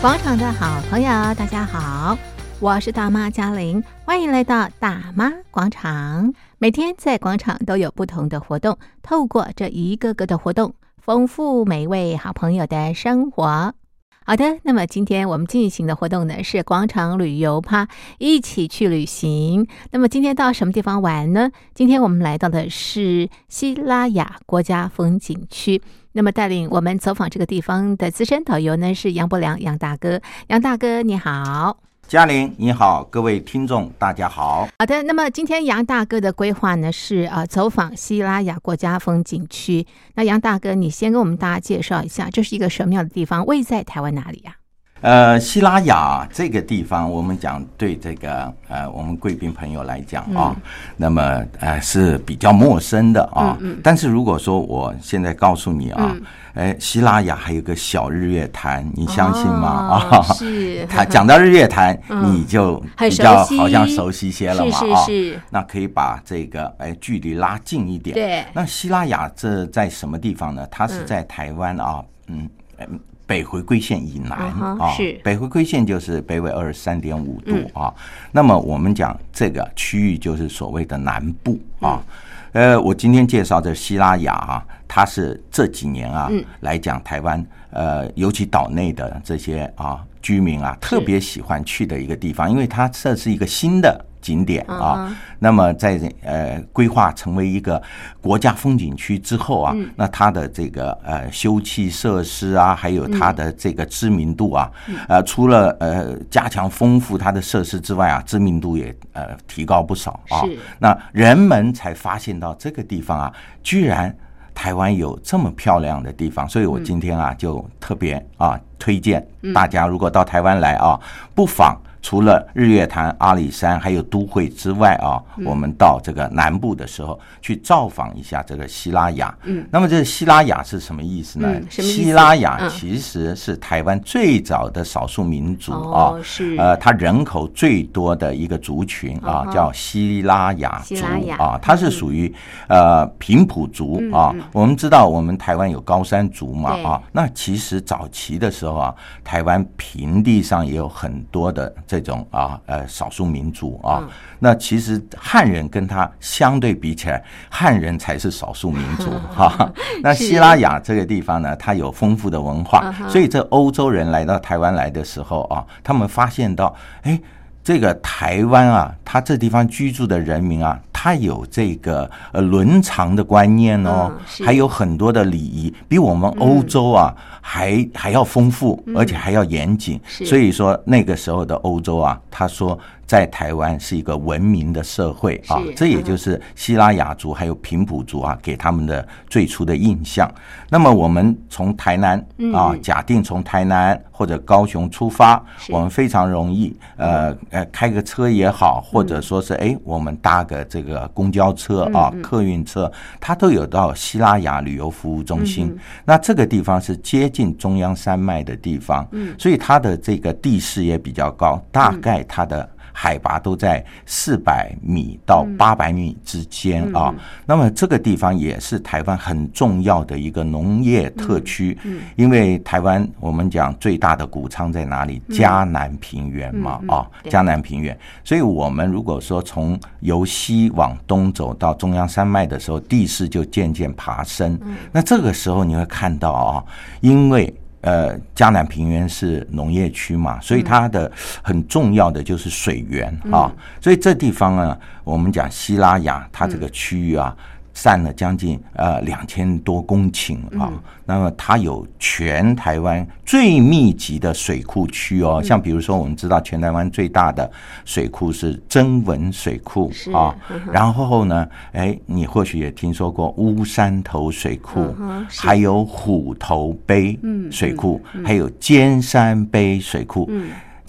广场的好朋友，大家好，我是大妈嘉玲，欢迎来到大妈广场。每天在广场都有不同的活动，透过这一个个的活动，丰富每位好朋友的生活。好的，那么今天我们进行的活动呢，是广场旅游趴，一起去旅行。那么今天到什么地方玩呢？今天我们来到的是西拉雅国家风景区。那么带领我们走访这个地方的资深导游呢，是杨伯良杨大哥。杨大哥你好。嘉玲你好，各位听众大家好。好的，那么今天杨大哥的规划呢是呃走访西拉雅国家风景区。那杨大哥，你先跟我们大家介绍一下，这是一个什么样的地方？位在台湾哪里呀、啊？呃，希拉雅这个地方，我们讲对这个呃，我们贵宾朋友来讲啊，嗯、那么呃是比较陌生的啊。嗯嗯、但是如果说我现在告诉你啊，哎、嗯，西拉雅还有个小日月潭，你相信吗？啊、哦，是。他讲到日月潭，嗯、你就比较好像熟悉些了嘛啊。是是是。那可以把这个哎距离拉近一点。对。那希拉雅这在什么地方呢？它是在台湾啊，嗯嗯。北回归线以南啊，是北回归线就是北纬二十三点五度啊。那么我们讲这个区域就是所谓的南部啊。呃，我今天介绍的西拉雅啊，它是这几年啊来讲台湾呃，尤其岛内的这些啊居民啊特别喜欢去的一个地方，因为它这是一个新的。景点啊，那么在呃规划成为一个国家风景区之后啊，那它的这个呃休憩设施啊，还有它的这个知名度啊，呃除了呃加强丰富它的设施之外啊，知名度也呃提高不少啊。那人们才发现到这个地方啊，居然台湾有这么漂亮的地方，所以我今天啊就特别啊推荐大家，如果到台湾来啊，不妨。除了日月潭、阿里山还有都会之外啊，我们到这个南部的时候去造访一下这个西拉雅。嗯，那么这个西拉雅是什么意思呢？西拉雅其实是台湾最早的少数民族啊，是呃，它人口最多的一个族群啊，叫西拉雅族啊，它是属于呃平埔族啊。我们知道我们台湾有高山族嘛啊，那其实早期的时候啊，台湾平地上也有很多的。这种啊，呃，少数民族啊，那其实汉人跟他相对比起来，汉人才是少数民族 哈。那希拉雅这个地方呢，它有丰富的文化，所以这欧洲人来到台湾来的时候啊，他们发现到，哎，这个台湾啊，他这地方居住的人民啊，他有这个呃伦常的观念哦，还有很多的礼仪，比我们欧洲啊。还还要丰富，而且还要严谨，嗯、所以说那个时候的欧洲啊，他说。在台湾是一个文明的社会啊，这也就是希拉雅族还有平埔族啊给他们的最初的印象。那么我们从台南啊，假定从台南或者高雄出发，我们非常容易，呃呃，开个车也好，或者说是哎，我们搭个这个公交车啊，客运车，它都有到西拉雅旅游服务中心。那这个地方是接近中央山脉的地方，所以它的这个地势也比较高，大概它的。海拔都在四百米到八百米之间啊，那么这个地方也是台湾很重要的一个农业特区，因为台湾我们讲最大的谷仓在哪里？嘉南平原嘛，啊，嘉南平原，所以我们如果说从由西往东走到中央山脉的时候，地势就渐渐爬升，那这个时候你会看到啊，因为。呃，江南平原是农业区嘛，所以它的很重要的就是水源啊，所以这地方呢，我们讲西拉雅，它这个区域啊。占了将近呃两千多公顷啊，那么它有全台湾最密集的水库区哦，像比如说我们知道全台湾最大的水库是曾文水库啊，然后呢，哎，你或许也听说过乌山头水库，还有虎头碑水库，还有尖山碑水库。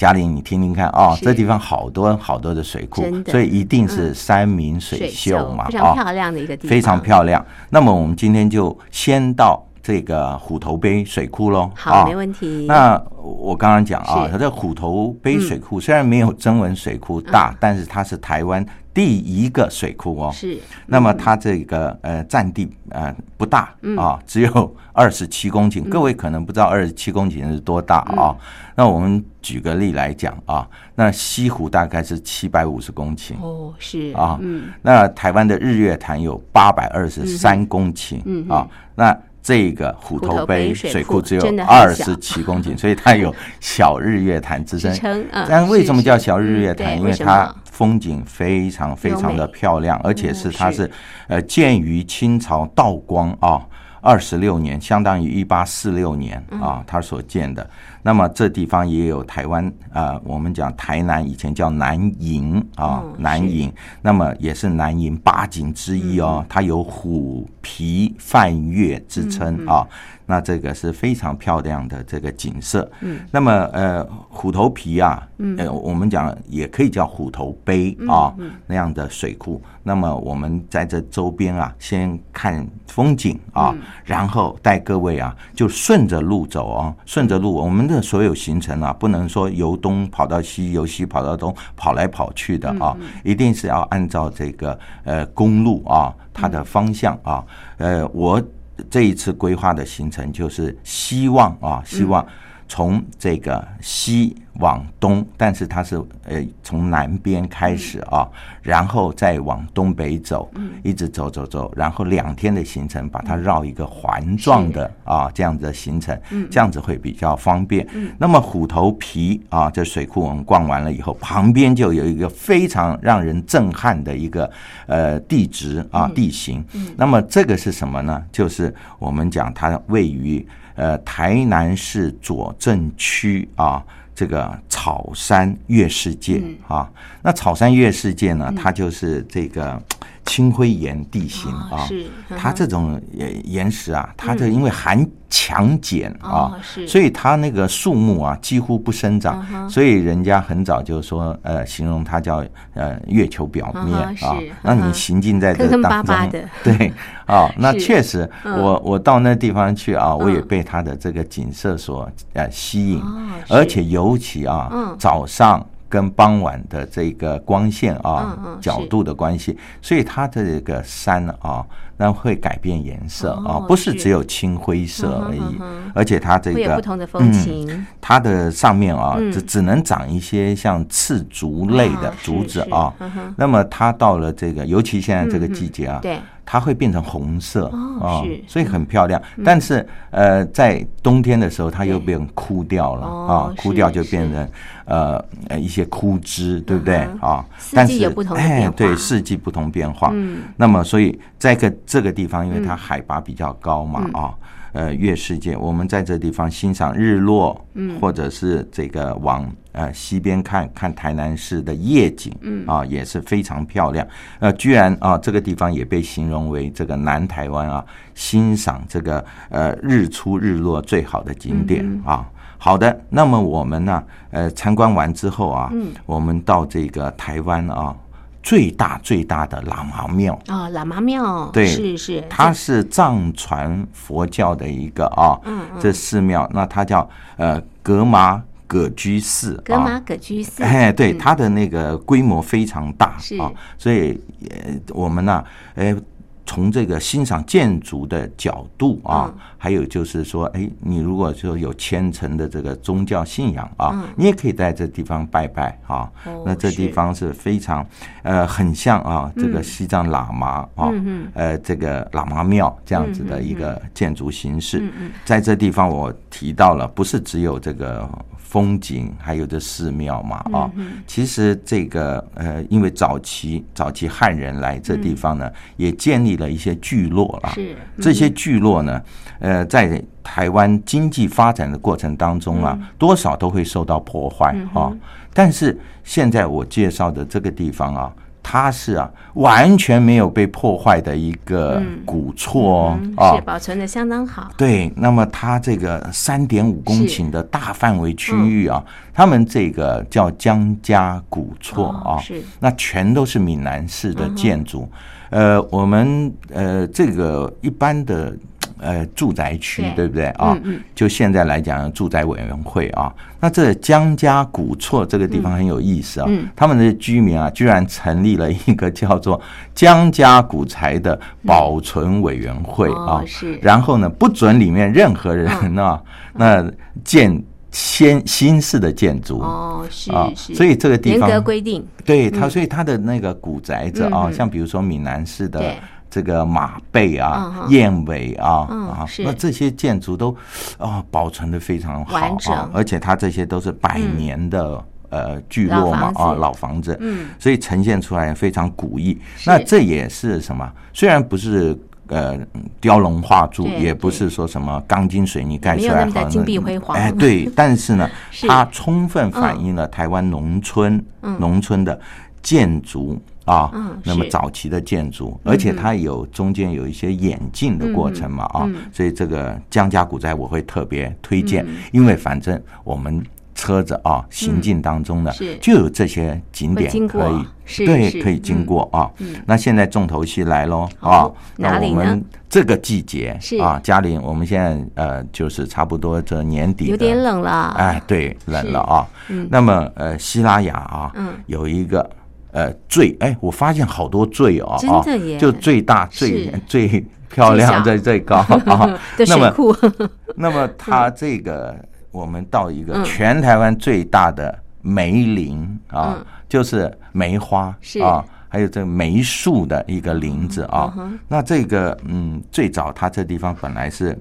嘉玲，你听听看啊，这地方好多好多的水库，所以一定是山明水秀嘛，非常漂亮的一个地方，非常漂亮。那么我们今天就先到这个虎头埤水库喽。好，啊、没问题。那我刚刚讲啊，它这虎头埤水库虽然没有曾文水库大，嗯、但是它是台湾第一个水库哦。是。那么它这个呃占地呃不大啊，只有二十七公顷。嗯、各位可能不知道二十七公顷是多大啊？嗯、那我们举个例来讲啊，那西湖大概是七百五十公顷哦，是啊。嗯。那台湾的日月潭有八百二十三公顷嗯啊。那这个虎头碑水库只有二十七公顷，所以它有小日月潭之称。但为什么叫小日月潭？因为它风景非常非常的漂亮，而且是它是呃建于清朝道光啊二十六年，相当于一八四六年啊，它所建的。那么这地方也有台湾啊、呃，我们讲台南以前叫南营啊，哦、南营，那么也是南营八景之一哦，嗯、它有虎皮泛月之称啊。那这个是非常漂亮的这个景色。嗯，那么呃，虎头皮啊，嗯，呃，我们讲也可以叫虎头碑啊，那样的水库。那么我们在这周边啊，先看风景啊，然后带各位啊，就顺着路走啊，顺着路，我们的所有行程啊，不能说由东跑到西，由西跑到东，跑来跑去的啊，一定是要按照这个呃公路啊，它的方向啊，呃，我。这一次规划的行程就是希望啊，希望从这个西往东，但是它是呃从南边开始啊，然后再往东北走，一直走走走，然后两天的行程把它绕一个环状的啊这样子的行程，这样子会比较方便。那么虎头皮啊，这水库我们逛完了以后，旁边就有一个非常让人震撼的一个呃地质啊地形。那么这个是什么呢？就是我们讲它位于呃台南市左镇区啊。这个草山月世界啊，那草山月世界呢，它就是这个青灰岩地形啊，它这种岩岩石啊，它这因为含强碱啊，所以它那个树木啊几乎不生长，所以人家很早就说呃，形容它叫呃月球表面啊。那你行进在这当中，对啊，那确实我我到那地方去啊，我也被它的这个景色所呃吸引，而且尤其啊早上。跟傍晚的这个光线啊，角度的关系，所以它的这个山啊，那会改变颜色啊，不是只有青灰色而已，而且它这个有不同的风情，它的上面啊，只只能长一些像刺竹类的竹子啊。那么它到了这个，尤其现在这个季节啊，对。它会变成红色啊，所以很漂亮。但是呃，在冬天的时候，它又变枯掉了啊，枯掉就变成呃呃一些枯枝，对不对啊？但是哎，对，四季不同变化。嗯，那么所以在个这个地方，因为它海拔比较高嘛啊。呃，月世界，我们在这地方欣赏日落，嗯，或者是这个往呃西边看看台南市的夜景，嗯啊，也是非常漂亮。呃，居然啊，这个地方也被形容为这个南台湾啊，欣赏这个呃日出日落最好的景点啊。好的，那么我们呢，呃，参观完之后啊，嗯，我们到这个台湾啊。最大最大的喇嘛庙。啊，喇嘛庙，对，是是，它是藏传佛教的一个啊，嗯，这寺庙，那它叫呃格玛葛居寺，格玛葛居寺，哎，对，它的那个规模非常大啊，所以呃我们呢，哎。从这个欣赏建筑的角度啊，还有就是说，哎，你如果说有虔诚的这个宗教信仰啊，你也可以在这地方拜拜啊。那这地方是非常呃，很像啊，这个西藏喇嘛啊，呃，这个喇嘛庙这样子的一个建筑形式。在这地方我提到了，不是只有这个。风景还有这寺庙嘛啊，其实这个呃，因为早期早期汉人来这地方呢，也建立了一些聚落啊。是这些聚落呢，呃，在台湾经济发展的过程当中啊，多少都会受到破坏啊。但是现在我介绍的这个地方啊。它是啊，完全没有被破坏的一个古厝哦，是保存的相当好。对，那么它这个三点五公顷的大范围区域啊，他们这个叫江家古厝啊，是那全都是闽南式的建筑。呃，我们呃这个一般的。呃住宅区，对，不对啊？就现在来讲，住宅委员会啊，那这江家古厝这个地方很有意思啊，嗯，他们的居民啊，居然成立了一个叫做江家古宅的保存委员会啊，是，然后呢，不准里面任何人啊，嗯、那建。先新式的建筑。哦，是啊，是，所以这个地方严格规定，对它，所以它的那个古宅子啊，嗯、像比如说闽南式的这个马背啊、燕尾啊、嗯、啊，那这些建筑都啊保存的非常好啊，而且它这些都是百年的、嗯、呃聚落嘛啊，老房子，嗯，所以呈现出来非常古意。那这也是什么？虽然不是。呃，雕龙画柱也不是说什么钢筋水泥盖出来好金碧辉煌。哎，对，但是呢，它充分反映了台湾农村农村的建筑啊，那么早期的建筑，而且它有中间有一些演进的过程嘛啊，所以这个江家古宅我会特别推荐，因为反正我们。车子啊，行进当中呢，就有这些景点可以，对，可以经过啊。那现在重头戏来喽啊！那我们这个季节啊，嘉玲，我们现在呃，就是差不多这年底，有点冷了。哎，对，冷了啊。那么呃，希拉雅啊，有一个呃最哎，我发现好多最哦啊，就最大、最最漂亮、最最高啊。那么，那么它这个。我们到一个全台湾最大的梅林啊，就是梅花啊，还有这个梅树的一个林子啊。那这个嗯，最早它这地方本来是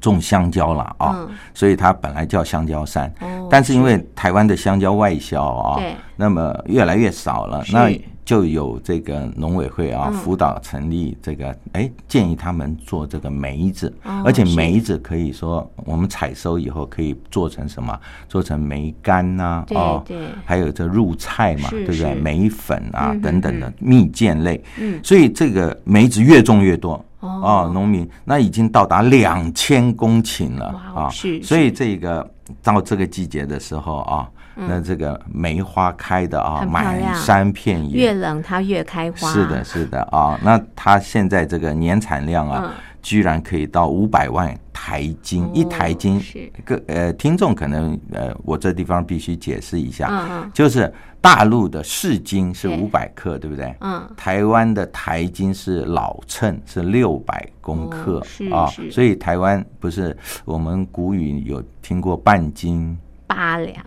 种香蕉了啊，所以它本来叫香蕉山。但是因为台湾的香蕉外销啊，那么越来越少了。那就有这个农委会啊辅导成立这个，哎，建议他们做这个梅子，而且梅子可以说我们采收以后可以做成什么？做成梅干呐，哦，还有这入菜嘛，对不对？梅粉啊等等的蜜饯类，所以这个梅子越种越多啊，农民那已经到达两千公顷了啊，所以这个到这个季节的时候啊。那这个梅花开的啊，满山遍野，越冷它越开花。是的，是的啊。那它现在这个年产量啊，居然可以到五百万台斤，一台斤。个呃，听众可能呃，我这地方必须解释一下，就是大陆的市斤是五百克，对不对？嗯。台湾的台斤是老称，是六百公克啊。所以台湾不是我们古语有听过半斤。八两，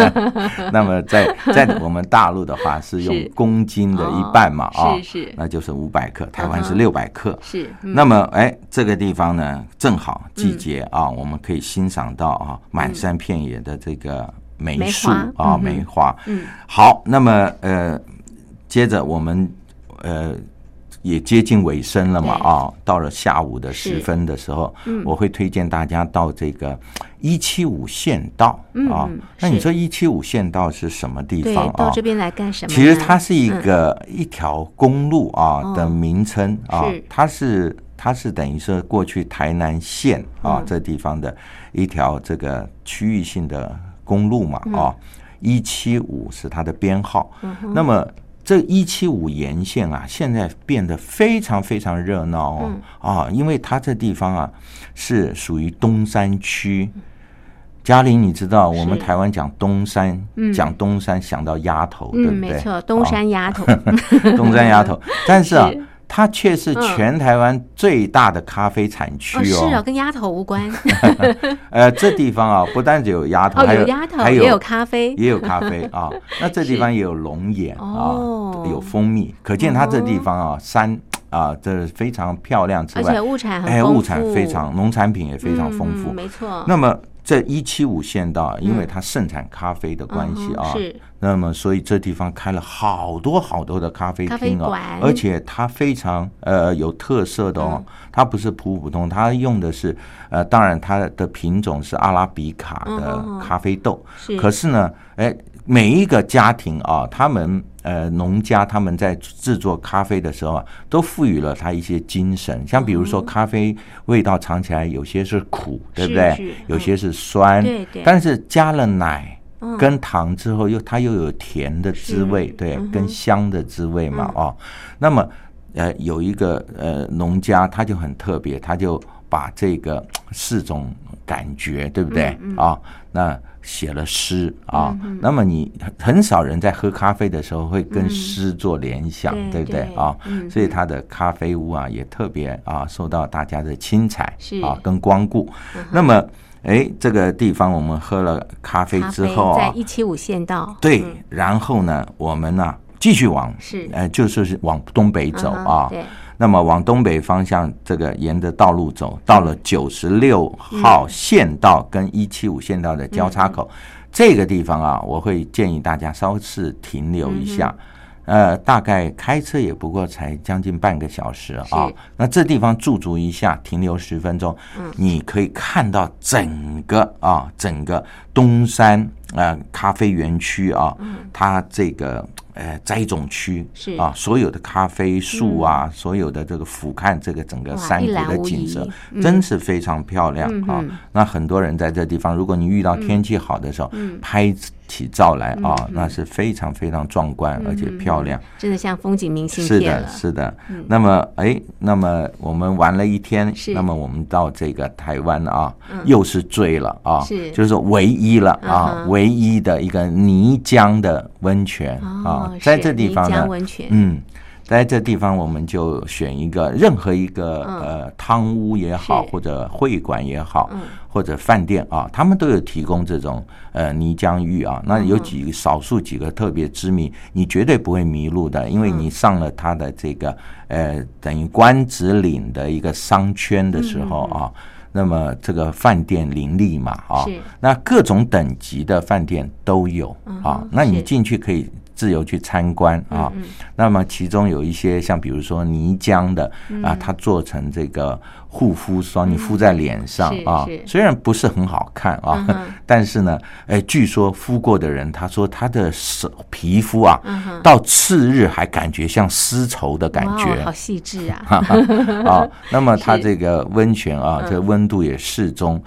那么在 在我们大陆的话是用公斤的一半嘛啊，是是，那就是五百克，台湾是六百克，是。那么哎，这个地方呢，正好季节啊，我们可以欣赏到啊，满山遍野的这个梅树啊，梅花。嗯，好，那么呃，接着我们呃。也接近尾声了嘛啊，到了下午的时分的时候，我会推荐大家到这个一七五县道啊。那你说一七五县道是什么地方啊？到这边来干什么？其实它是一个一条公路啊的名称啊，它是它是等于说过去台南县啊这地方的一条这个区域性的公路嘛啊，一七五是它的编号，那么。这一七五沿线啊，现在变得非常非常热闹哦啊，因为它这地方啊是属于东山区。嘉玲，你知道我们台湾讲东山，讲东山想到丫头，对不对？没错，东山丫头，东山丫头。但是啊。它却是全台湾最大的咖啡产区哦，是哦，跟鸭头无关。呃，这地方啊，不但只有鸭头，还有鸭头，也有咖啡，也有咖啡啊。那这地方也有龙眼啊，有蜂蜜，可见它这地方啊，山啊，这非常漂亮之外，而且物产很哎，物产非常，农产品也非常丰富，没错。那么。这一七五县道，因为它盛产咖啡的关系啊，是。那么所以这地方开了好多好多的咖啡厅哦，而且它非常呃有特色的哦，它不是普普通，它用的是呃，当然它的品种是阿拉比卡的咖啡豆，是。可是呢，哎。每一个家庭啊，他们呃农家他们在制作咖啡的时候啊，都赋予了它一些精神。像比如说，咖啡味道尝起来有些是苦，对不对？有些是酸，对对。但是加了奶跟糖之后，又它又有甜的滋味，对，跟香的滋味嘛，哦。那么呃有一个呃农家，他就很特别，他就把这个四种感觉，对不对啊？那写了诗啊。那么你很少人在喝咖啡的时候会跟诗做联想，嗯、对不对啊？嗯、所以他的咖啡屋啊也特别啊受到大家的青睐啊跟光顾。嗯、那么。哎，这个地方我们喝了咖啡之后啊，在一七五县道。对，然后呢，我们呢继续往是，呃，就是往东北走啊。对。那么往东北方向，这个沿着道路走，到了九十六号县道跟一七五县道的交叉口，这个地方啊，我会建议大家稍事停留一下。呃，大概开车也不过才将近半个小时啊。那这地方驻足一下，停留十分钟，嗯，你可以看到整个啊，整个东山呃咖啡园区啊，嗯，它这个。呃，栽种区是。啊，所有的咖啡树啊，嗯、所有的这个俯瞰这个整个山谷的景色，嗯、真是非常漂亮啊。嗯、那很多人在这地方，如果你遇到天气好的时候，嗯、拍起照来啊，嗯、那是非常非常壮观，而且漂亮，真的像风景明信片了。是的，是的。嗯、那么，哎，那么我们玩了一天，那么我们到这个台湾啊，嗯、又是醉了啊，是。就是说唯一了啊，嗯、唯一的一个泥浆的温泉啊。在这地方呢，嗯，在这地方我们就选一个任何一个呃汤屋也好，或者会馆也好，或者饭店啊，他们都有提供这种呃泥浆浴啊。那有几少数几个特别知名，你绝对不会迷路的，因为你上了他的这个呃等于官子岭的一个商圈的时候啊，那么这个饭店林立嘛啊，那各种等级的饭店都有啊，那你进去可以。自由去参观啊，那么其中有一些像比如说泥浆的啊，它做成这个。护肤霜你敷在脸上啊，虽然不是很好看啊，但是呢，哎，据说敷过的人他说他的手皮肤啊，到次日还感觉像丝绸的感觉，好细致啊！啊，那么它这个温泉啊，这温度也适中。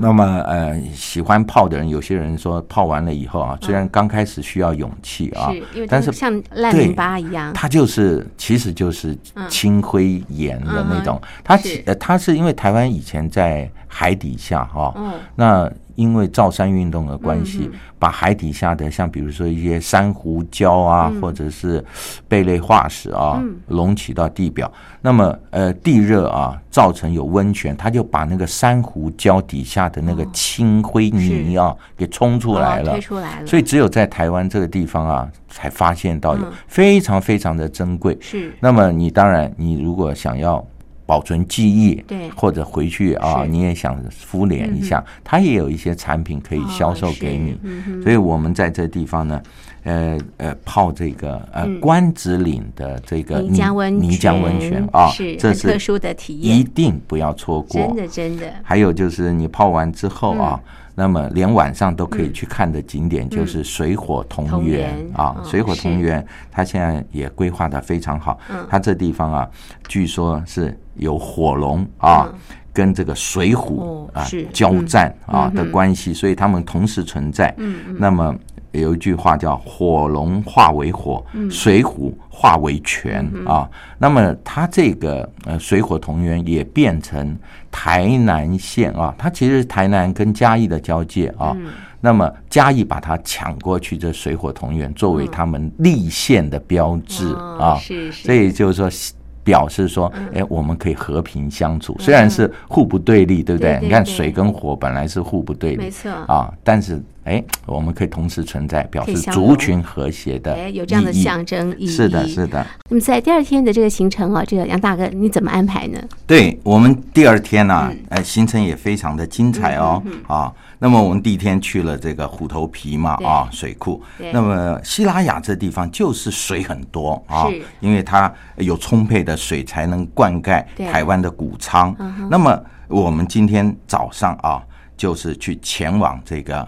那么呃，喜欢泡的人，有些人说泡完了以后啊，虽然刚开始需要勇气啊，但是像烂泥巴一样，它就是其实就是轻灰岩的那种，它呃它。它是因为台湾以前在海底下哈，那因为造山运动的关系，把海底下的像比如说一些珊瑚礁啊，或者是贝类化石啊，隆起到地表，那么呃地热啊，造成有温泉，它就把那个珊瑚礁底下的那个青灰泥啊给冲出来了，所以只有在台湾这个地方啊，才发现到有非常非常的珍贵。是，那么你当然你如果想要。保存记忆，对，或者回去啊，你也想敷脸一下，它也有一些产品可以销售给你。所以，我们在这地方呢，呃呃，泡这个呃关子岭的这个泥浆温泥浆温泉啊，这是特殊的体验，一定不要错过。真的真的。还有就是你泡完之后啊，那么连晚上都可以去看的景点就是水火同源啊，水火同源，它现在也规划的非常好。它这地方啊，据说是。有火龙啊，跟这个水虎啊交战啊的关系，所以他们同时存在。那么有一句话叫“火龙化为火，水虎化为泉”啊。那么它这个呃水火同源也变成台南县啊，它其实是台南跟嘉义的交界啊。那么嘉义把它抢过去，这水火同源作为他们立县的标志啊。是是所以就是说。表示说，哎，我们可以和平相处，虽然是互不对立，对不对？你看水跟火本来是互不对立，没错啊，但是哎，我们可以同时存在，表示族群和谐的，哎，有这样的象征意义。是的，是的。那么在第二天的这个行程啊，这个杨大哥你怎么安排呢？对我们第二天呢，呃，行程也非常的精彩哦，啊。那么我们第一天去了这个虎头皮嘛啊水库，那么西拉雅这地方就是水很多啊，因为它有充沛的水才能灌溉台湾的谷仓。那么我们今天早上啊，就是去前往这个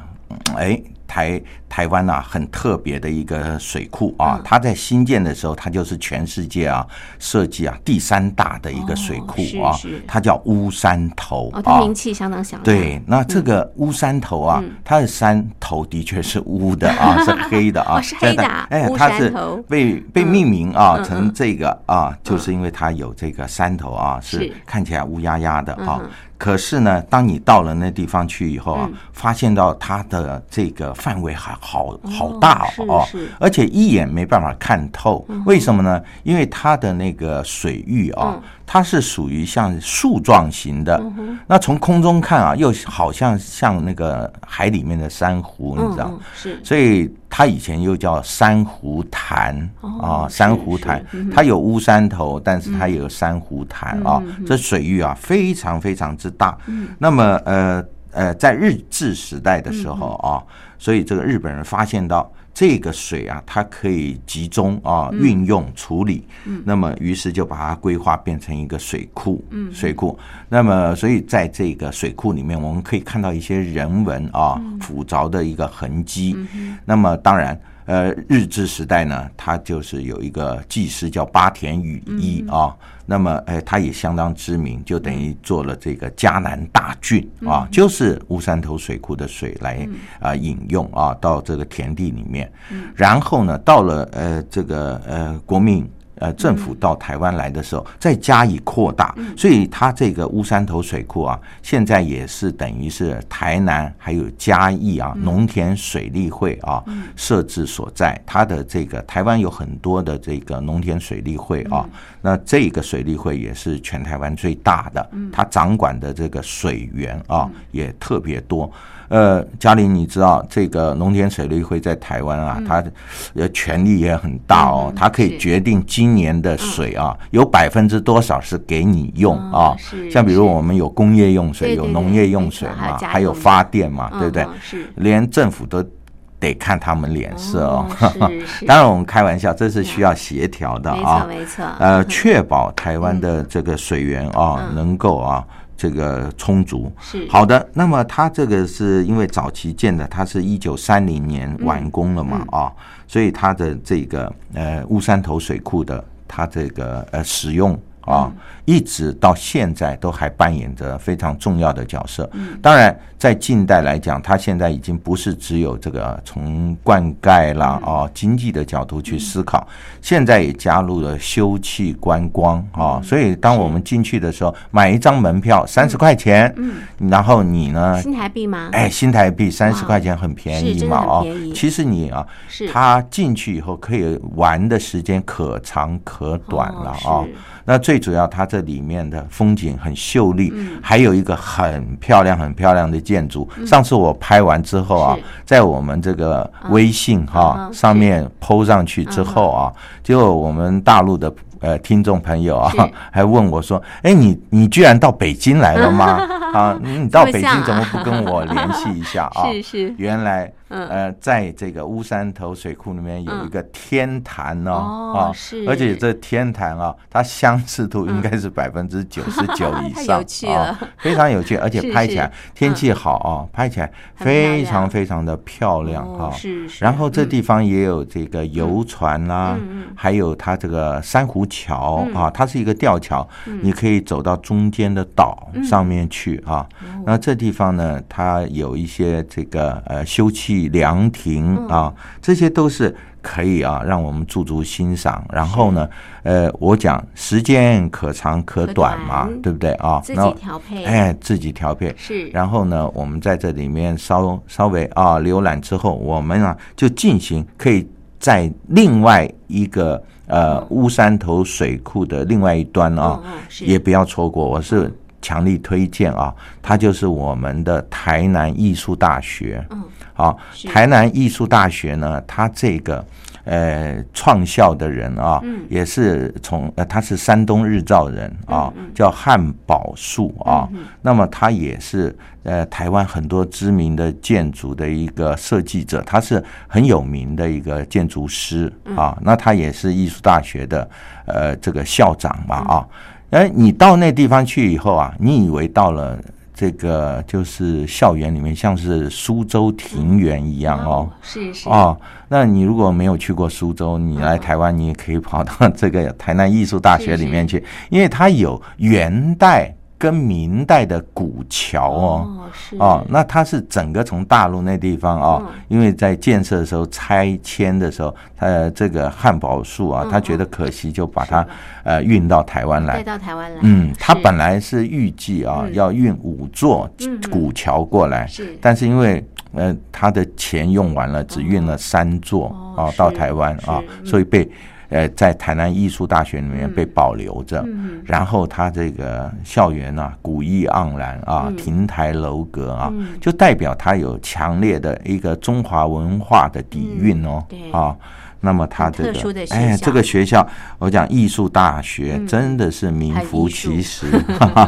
哎台台湾啊很特别的一个水库啊，它在新建的时候，它就是全世界啊设计啊第三大的一个水库啊，它叫乌山头啊，它名气相当响。对，那这个乌山头啊，它的山头的确是乌的啊，是黑的啊，是黑的。哎，它是被被命名啊成这个啊，就是因为它有这个山头啊，是看起来乌压压的啊。可是呢，当你到了那地方去以后啊，发现到它的这个范围还好好大哦，而且一眼没办法看透。为什么呢？因为它的那个水域啊，它是属于像树状型的。那从空中看啊，又好像像那个海里面的珊瑚，你知道？是。所以它以前又叫珊瑚潭啊，珊瑚潭。它有乌山头，但是它也有珊瑚潭啊。这水域啊，非常非常之大，那么呃呃，在日治时代的时候啊，所以这个日本人发现到这个水啊，它可以集中啊运用处理，那么于是就把它规划变成一个水库，水库。那么所以在这个水库里面，我们可以看到一些人文啊复杂的一个痕迹。那么当然。呃，日治时代呢，它就是有一个技师叫八田羽一啊，那么哎，他也相当知名，就等于做了这个迦南大郡啊，就是乌山头水库的水来啊饮用啊，到这个田地里面，然后呢，到了呃这个呃国民。呃，政府到台湾来的时候，再加以扩大，所以它这个乌山头水库啊，现在也是等于是台南还有嘉义啊农田水利会啊设置所在。它的这个台湾有很多的这个农田水利会啊，那这个水利会也是全台湾最大的，它掌管的这个水源啊也特别多。呃，嘉玲，你知道这个农田水利会在台湾啊，它呃权力也很大哦，它可以决定今年的水啊，有百分之多少是给你用啊。像比如我们有工业用水，有农业用水嘛，还有发电嘛，对不对？连政府都得看他们脸色哦。当然我们开玩笑，这是需要协调的啊。没错没错。呃，确保台湾的这个水源啊，能够啊。这个充足是好的，那么它这个是因为早期建的，它是一九三零年完工了嘛啊，所以它的这个呃乌山头水库的它这个呃使用。啊，一直到现在都还扮演着非常重要的角色。当然，在近代来讲，它现在已经不是只有这个从灌溉啦啊经济的角度去思考，现在也加入了休憩观光啊。所以，当我们进去的时候，买一张门票三十块钱，嗯然后你呢？新台币吗？哎，新台币三十块钱很便宜嘛啊。其实你啊，他进去以后可以玩的时间可长可短了啊。那最主要，它这里面的风景很秀丽，还有一个很漂亮、很漂亮的建筑。上次我拍完之后啊，在我们这个微信哈上面 PO 上去之后啊，结果我们大陆的呃听众朋友啊，还问我说：“哎，你你居然到北京来了吗？啊，你到北京怎么不跟我联系一下 啊？”是是，原来。呃，在这个乌山头水库里面有一个天坛哦，啊，而且这天坛啊，它相似度应该是百分之九十九 以上啊，非常有趣，而且拍起来天气好啊，拍起来非常非常的漂亮哈。是是。然后这地方也有这个游船啦，还有它这个珊瑚桥啊，它是一个吊桥，你可以走到中间的岛上面去啊。那这地方呢，它有一些这个呃休憩。凉亭啊，这些都是可以啊，让我们驻足欣赏。然后呢，呃，我讲时间可长可短嘛，对不对啊？自己调配，哎，自己调配是。然后呢，我们在这里面稍稍微啊浏览之后，我们啊就进行可以在另外一个呃乌山头水库的另外一端啊，也不要错过。我是强力推荐啊，它就是我们的台南艺术大学。嗯。啊，台南艺术大学呢，他这个呃创校的人啊，也是从呃他是山东日照人啊，叫汉宝树啊。那么他也是呃台湾很多知名的建筑的一个设计者，他是很有名的一个建筑师啊。那他也是艺术大学的呃这个校长嘛啊。哎，你到那地方去以后啊，你以为到了。这个就是校园里面，像是苏州庭园一样哦，嗯、是是哦。那你如果没有去过苏州，你来台湾，你也可以跑到这个台南艺术大学里面去，是是因为它有元代。跟明代的古桥哦，哦，那它是整个从大陆那地方哦，因为在建设的时候拆迁的时候，呃，这个汉堡树啊，他觉得可惜，就把它呃运到台湾来，带到台湾来。嗯，他本来是预计啊要运五座古桥过来，是，但是因为呃他的钱用完了，只运了三座啊到台湾啊，所以被。呃，在台南艺术大学里面被保留着，嗯、然后它这个校园啊，古意盎然啊，嗯、亭台楼阁啊，嗯、就代表它有强烈的一个中华文化的底蕴哦，嗯、啊。那么它这个哎，这个学校我讲艺术大学真的是名副其实，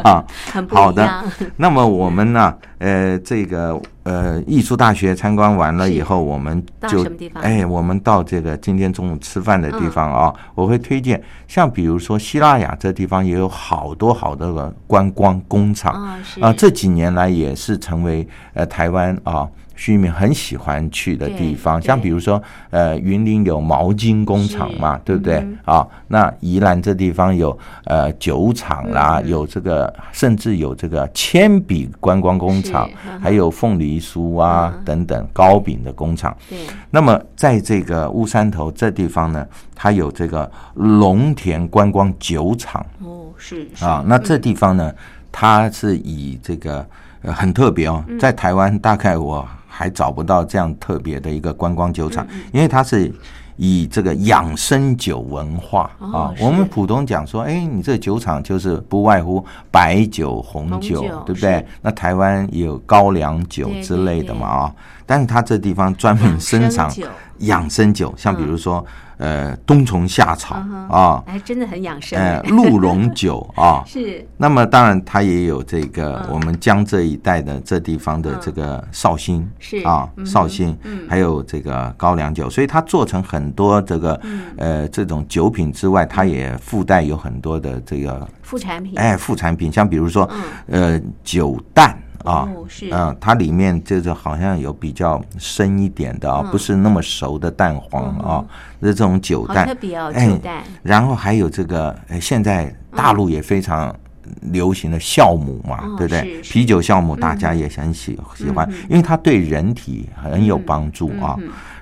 好的。那么我们呢，呃，这个呃艺术大学参观完了以后，我们就哎，我们到这个今天中午吃饭的地方啊，我会推荐，像比如说希腊雅这地方也有好多好多的观光工厂。啊，这几年来也是成为呃台湾啊。居民很喜欢去的地方，像比如说，呃，云林有毛巾工厂嘛，对不对？嗯、啊，那宜兰这地方有呃酒厂啦，嗯、有这个甚至有这个铅笔观光工厂，还有凤梨酥啊、嗯、等等糕饼的工厂。对。那么在这个乌山头这地方呢，它有这个龙田观光酒厂。哦，是。啊，那这地方呢，它是以这个呃很特别哦，在台湾大概我。还找不到这样特别的一个观光酒厂，因为它是以这个养生酒文化啊。我们普通讲说，哎，你这个酒厂就是不外乎白酒、红酒，对不对？那台湾也有高粱酒之类的嘛啊。但是它这地方专门生产养生酒，像比如说。呃，冬虫夏草啊，哎，真的很养生。呃，鹿茸酒啊，是。那么当然，它也有这个我们江浙一带的这地方的这个绍兴，是。啊，绍兴，还有这个高粱酒，所以它做成很多这个呃这种酒品之外，它也附带有很多的这个副产品。哎，副产品，像比如说呃酒蛋。啊，是，嗯，它里面这个好像有比较深一点的啊，不是那么熟的蛋黄啊，这这种酒蛋，特别哦，酒蛋。然后还有这个，现在大陆也非常流行的酵母嘛，对不对？啤酒酵母大家也很喜喜欢，因为它对人体很有帮助啊。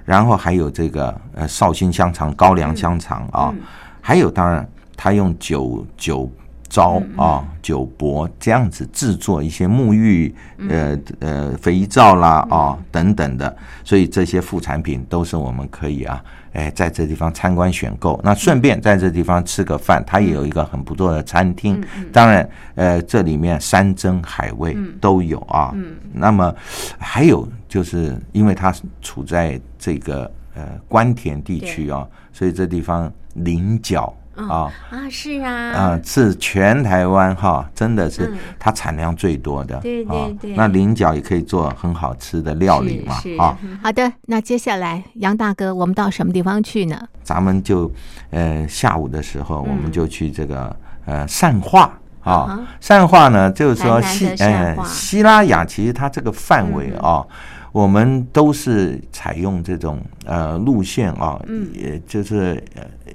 然后还有这个呃绍兴香肠、高粱香肠啊，还有当然它用酒酒。糟啊，酒粕这样子制作一些沐浴呃呃肥皂啦啊等等的，所以这些副产品都是我们可以啊，哎，在这地方参观选购。那顺便在这地方吃个饭，它也有一个很不错的餐厅。当然，呃，这里面山珍海味都有啊。那么还有就是因为它处在这个呃关田地区啊，所以这地方菱角。啊啊是啊，啊是全台湾哈，真的是它产量最多的。对对对，那菱角也可以做很好吃的料理嘛。啊，好的，那接下来杨大哥，我们到什么地方去呢？咱们就呃下午的时候，我们就去这个呃善化啊。善化呢，就是说西呃希拉雅，其实它这个范围啊。我们都是采用这种呃路线啊，也就是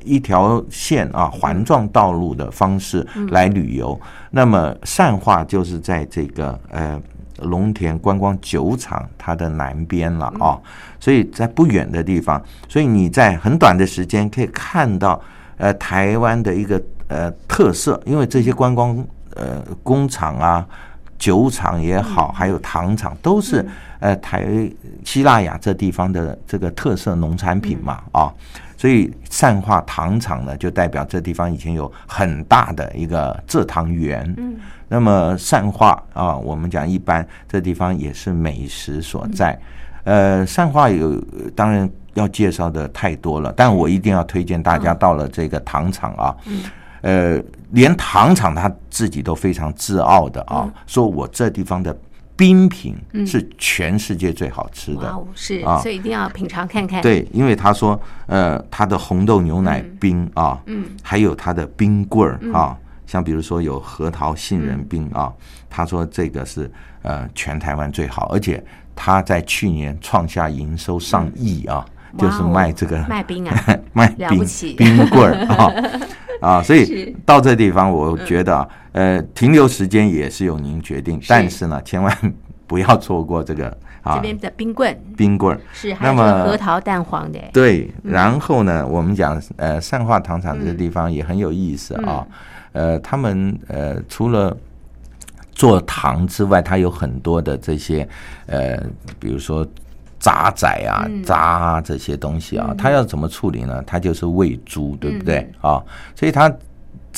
一条线啊环状道路的方式来旅游。那么善化就是在这个呃龙田观光酒厂它的南边了啊，所以在不远的地方，所以你在很短的时间可以看到呃台湾的一个呃特色，因为这些观光呃工厂啊。酒厂也好，还有糖厂，都是呃台希腊雅这地方的这个特色农产品嘛啊，所以善化糖厂呢，就代表这地方以前有很大的一个蔗糖园。嗯，那么善化啊，我们讲一般这地方也是美食所在。呃，善化有当然要介绍的太多了，但我一定要推荐大家到了这个糖厂啊。嗯。呃，连糖厂他自己都非常自傲的啊，说我这地方的冰品是全世界最好吃的，是啊，所以一定要品尝看看。对，因为他说，呃，他的红豆牛奶冰啊，嗯，还有他的冰棍儿啊，像比如说有核桃杏仁冰啊，他说这个是呃全台湾最好，而且他在去年创下营收上亿啊，就是卖这个卖冰啊，卖冰冰棍儿啊 啊，所以到这地方我觉得呃停留时间也是由您决定，但是呢千万不要错过这个啊。这边的冰棍，冰棍是还有核桃蛋黄的。对，然后呢，我们讲呃，善化糖厂这个地方也很有意思啊。呃，他们呃，除了做糖之外，它有很多的这些呃，比如说渣仔啊、渣啊这些东西啊，他要怎么处理呢？他就是喂猪，对不对啊？所以他。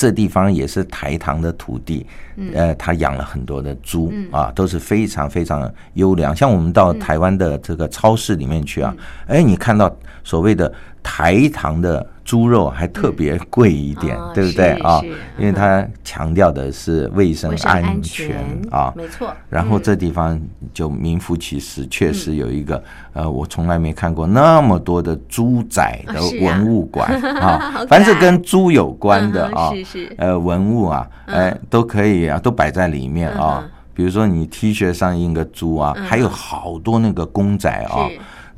这地方也是台糖的土地，呃，他养了很多的猪啊，都是非常非常优良。像我们到台湾的这个超市里面去啊，哎，你看到所谓的台糖的。猪肉还特别贵一点，嗯哦、对不对啊？因为它强调的是卫生安全啊，没错。然后这地方就名副其实，确实有一个、嗯、呃，我从来没看过那么多的猪仔的文物馆 啊，凡是跟猪有关的啊，是是呃文物啊，哎都可以啊，都摆在里面啊。比如说你 T 恤上印个猪啊，还有好多那个公仔啊。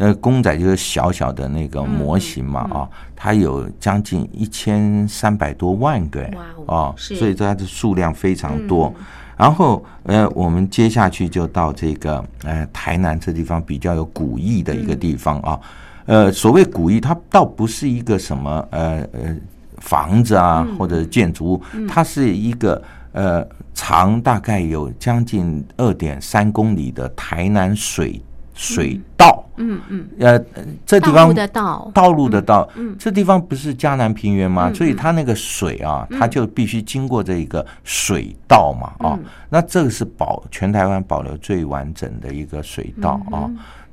那公仔就是小小的那个模型嘛，啊，它有将近一千三百多万个，啊，所以它的数量非常多。然后，呃，我们接下去就到这个，呃，台南这地方比较有古意的一个地方啊，呃，所谓古意，它倒不是一个什么，呃呃，房子啊或者建筑物，它是一个，呃，长大概有将近二点三公里的台南水。水道，嗯嗯，呃，这地方道道。路的道，嗯，这地方不是江南平原吗？所以它那个水啊，它就必须经过这一个水道嘛，啊，那这个是保全台湾保留最完整的一个水道啊。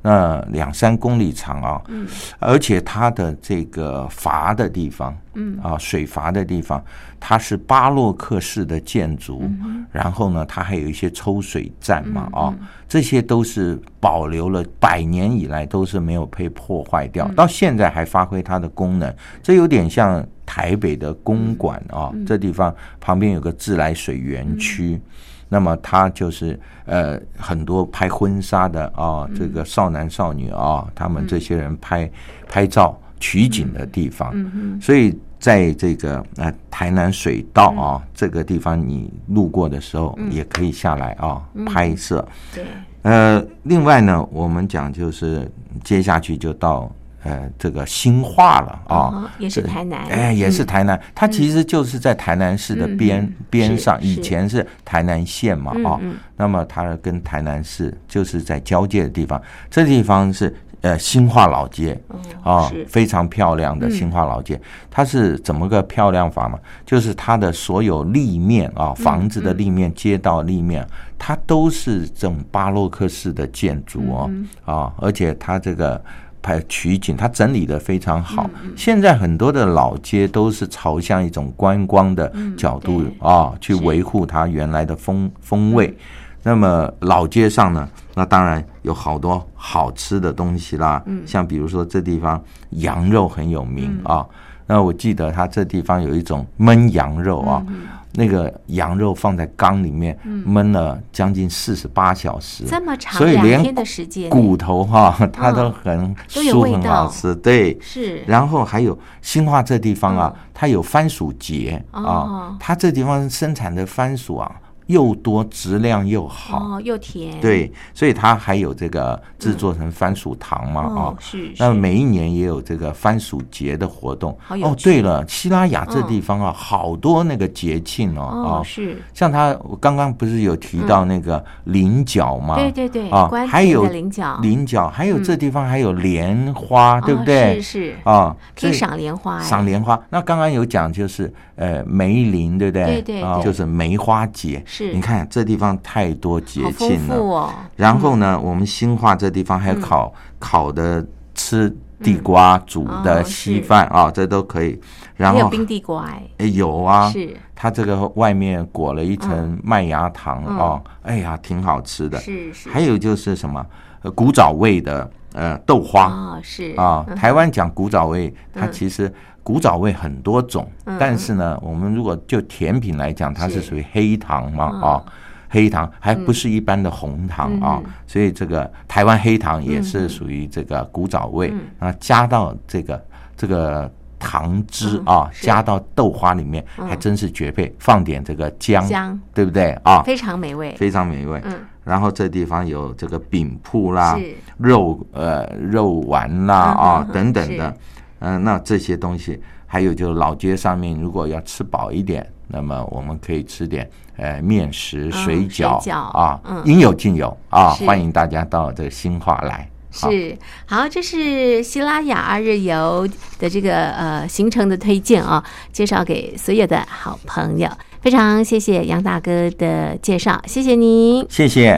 那两三公里长啊，嗯，而且它的这个阀的地方，嗯。啊，水阀的地方，它是巴洛克式的建筑，然后呢，它还有一些抽水站嘛，啊，这些都是保留了百年以来都是没有被破坏掉，到现在还发挥它的功能，这有点像台北的公馆啊，这地方旁边有个自来水园区。那么他就是呃很多拍婚纱的啊，这个少男少女啊，他们这些人拍拍照取景的地方，所以在这个呃台南水道啊这个地方，你路过的时候也可以下来啊拍摄。对，呃，另外呢，我们讲就是接下去就到。呃，这个新化了啊，也是台南，哎，也是台南，它其实就是在台南市的边边上，以前是台南县嘛啊，那么它跟台南市就是在交界的地方，这地方是呃新化老街啊，非常漂亮的新化老街，它是怎么个漂亮法嘛？就是它的所有立面啊，房子的立面、街道立面，它都是这种巴洛克式的建筑哦啊，而且它这个。拍取景，它整理的非常好。现在很多的老街都是朝向一种观光的角度啊，去维护它原来的风风味。那么老街上呢，那当然有好多好吃的东西啦，像比如说这地方羊肉很有名啊。那我记得他这地方有一种焖羊肉啊。那个羊肉放在缸里面焖了将近四十八小时，这么长，所以连骨头哈，它都很酥，很好吃。对，是。然后还有新化这地方啊，它有番薯节啊，它这地方生产的番薯啊。又多，质量又好，哦，又甜，对，所以它还有这个制作成番薯糖嘛，啊，是。那每一年也有这个番薯节的活动。哦，对了，西拉雅这地方啊，好多那个节庆哦，啊，是。像他我刚刚不是有提到那个菱角吗？对对对，啊，还有菱角，菱角，还有这地方还有莲花，对不对？是是啊，可以赏莲花，赏莲花。那刚刚有讲就是呃梅林，对不对？对对对，就是梅花节。是你看这地方太多节庆了，哦、然后呢，嗯、我们新化这地方还有烤、嗯、烤的吃地瓜煮的稀饭啊，这都可以。然后有冰地瓜哎，有啊，是它这个外面裹了一层麦芽糖哦，哎呀，挺好吃的。是是。还有就是什么古早味的呃豆花哦，是啊，台湾讲古早味，它其实古早味很多种，但是呢，我们如果就甜品来讲，它是。属于黑糖嘛啊。黑糖还不是一般的红糖啊，所以这个台湾黑糖也是属于这个古早味啊，加到这个这个糖汁啊，加到豆花里面还真是绝配，放点这个姜，姜对不对啊？非常美味，非常美味。嗯然后这地方有这个饼铺啦，肉呃肉丸啦啊等等的，嗯，那这些东西还有就是老街上面如果要吃饱一点，那么我们可以吃点。呃，面食、水饺啊，应有尽有啊！欢迎大家到这个新化来。是好，这是西拉雅二日游的这个呃行程的推荐啊，介绍给所有的好朋友。非常谢谢杨大哥的介绍，谢谢您，谢谢。